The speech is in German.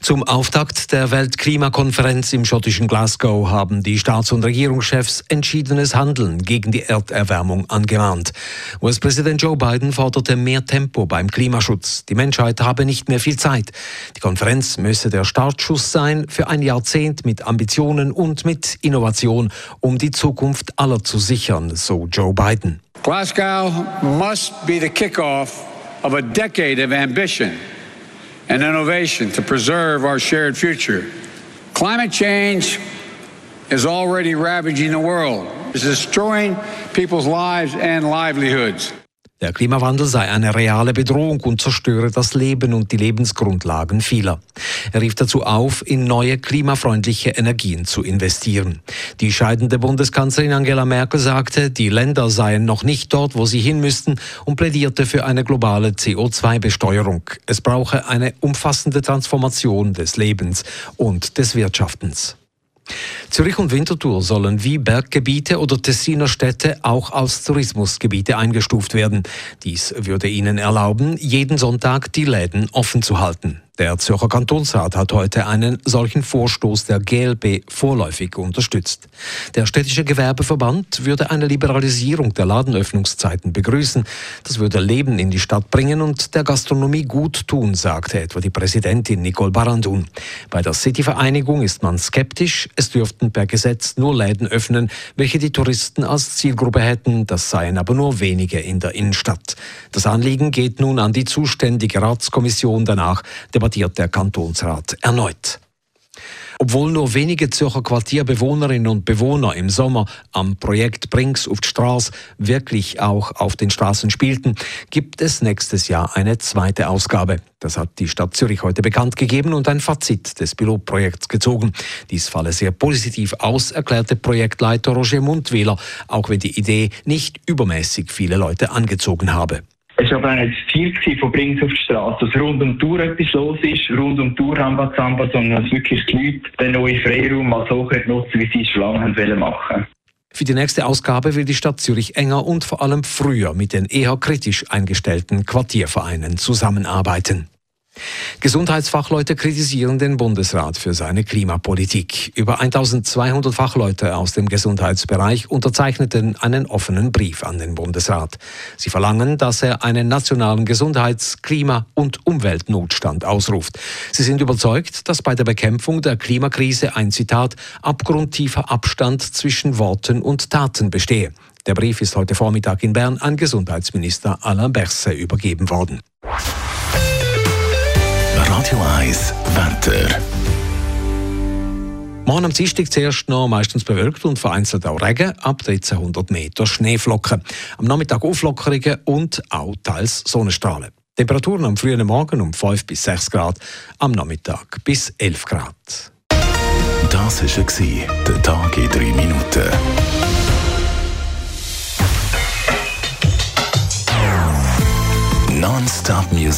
Zum Auftakt der Weltklimakonferenz im schottischen Glasgow haben die Staats- und Regierungschefs entschiedenes Handeln gegen die Erderwärmung angemahnt. US-Präsident Joe Biden forderte mehr Tempo beim Klimaschutz. Die Menschheit habe nicht mehr viel Zeit. Die Konferenz müsse der Startschuss sein für ein Jahrzehnt mit Ambitionen und mit Innovation, um die Zukunft aller zu sichern, so Joe Biden. Glasgow must be the kickoff of a decade of ambition. And innovation to preserve our shared future. Climate change is already ravaging the world. It's destroying people's lives and livelihoods. Der Klimawandel sei eine reale Bedrohung und zerstöre das Leben und die Lebensgrundlagen vieler. Er rief dazu auf, in neue klimafreundliche Energien zu investieren. Die scheidende Bundeskanzlerin Angela Merkel sagte, die Länder seien noch nicht dort, wo sie hin müssten und plädierte für eine globale CO2-Besteuerung. Es brauche eine umfassende Transformation des Lebens und des Wirtschaftens. Zürich und Winterthur sollen wie Berggebiete oder Tessiner Städte auch als Tourismusgebiete eingestuft werden. Dies würde ihnen erlauben, jeden Sonntag die Läden offen zu halten. Der Zürcher Kantonsrat hat heute einen solchen Vorstoß der GLB vorläufig unterstützt. Der städtische Gewerbeverband würde eine Liberalisierung der Ladenöffnungszeiten begrüßen. Das würde Leben in die Stadt bringen und der Gastronomie gut tun, sagte etwa die Präsidentin Nicole Barandun. Bei der City-Vereinigung ist man skeptisch. Es dürften per Gesetz nur Läden öffnen, welche die Touristen als Zielgruppe hätten. Das seien aber nur wenige in der Innenstadt. Das Anliegen geht nun an die zuständige Ratskommission danach. Der debattiert der Kantonsrat erneut. Obwohl nur wenige Zürcher Quartierbewohnerinnen und Bewohner im Sommer am Projekt Brinks auf die Straße wirklich auch auf den Straßen spielten, gibt es nächstes Jahr eine zweite Ausgabe. Das hat die Stadt Zürich heute bekannt gegeben und ein Fazit des Pilotprojekts gezogen. Dies falle sehr positiv aus, erklärte Projektleiter Roger Mundwähler, auch wenn die Idee nicht übermäßig viele Leute angezogen habe. Es war aber auch nicht das Ziel von Brings auf die Straße, dass rund um die Tour etwas los ist, rund um die Tour Rambazamba, sondern dass wirklich die Leute den neuen Freiraum mal so nutzen wie sie es schon lange wollen machen für die nächste Ausgabe will die Stadt Zürich enger und vor allem früher mit den eher kritisch eingestellten Quartiervereinen zusammenarbeiten. Gesundheitsfachleute kritisieren den Bundesrat für seine Klimapolitik. Über 1200 Fachleute aus dem Gesundheitsbereich unterzeichneten einen offenen Brief an den Bundesrat. Sie verlangen, dass er einen nationalen Gesundheits-, Klima- und Umweltnotstand ausruft. Sie sind überzeugt, dass bei der Bekämpfung der Klimakrise ein Zitat abgrundtiefer Abstand zwischen Worten und Taten bestehe. Der Brief ist heute Vormittag in Bern an Gesundheitsminister Alain Berset übergeben worden. Radio 1 Wetter. Morgen am Dienstag zuerst noch meistens bewölkt und vereinzelt auch Regen, ab 1300 Meter Schneeflocken. Am Nachmittag Auflockerungen und auch teils Sonnenstrahlen. Temperaturen am frühen Morgen um 5 bis 6 Grad, am Nachmittag bis 11 Grad. Das war der Tag in 3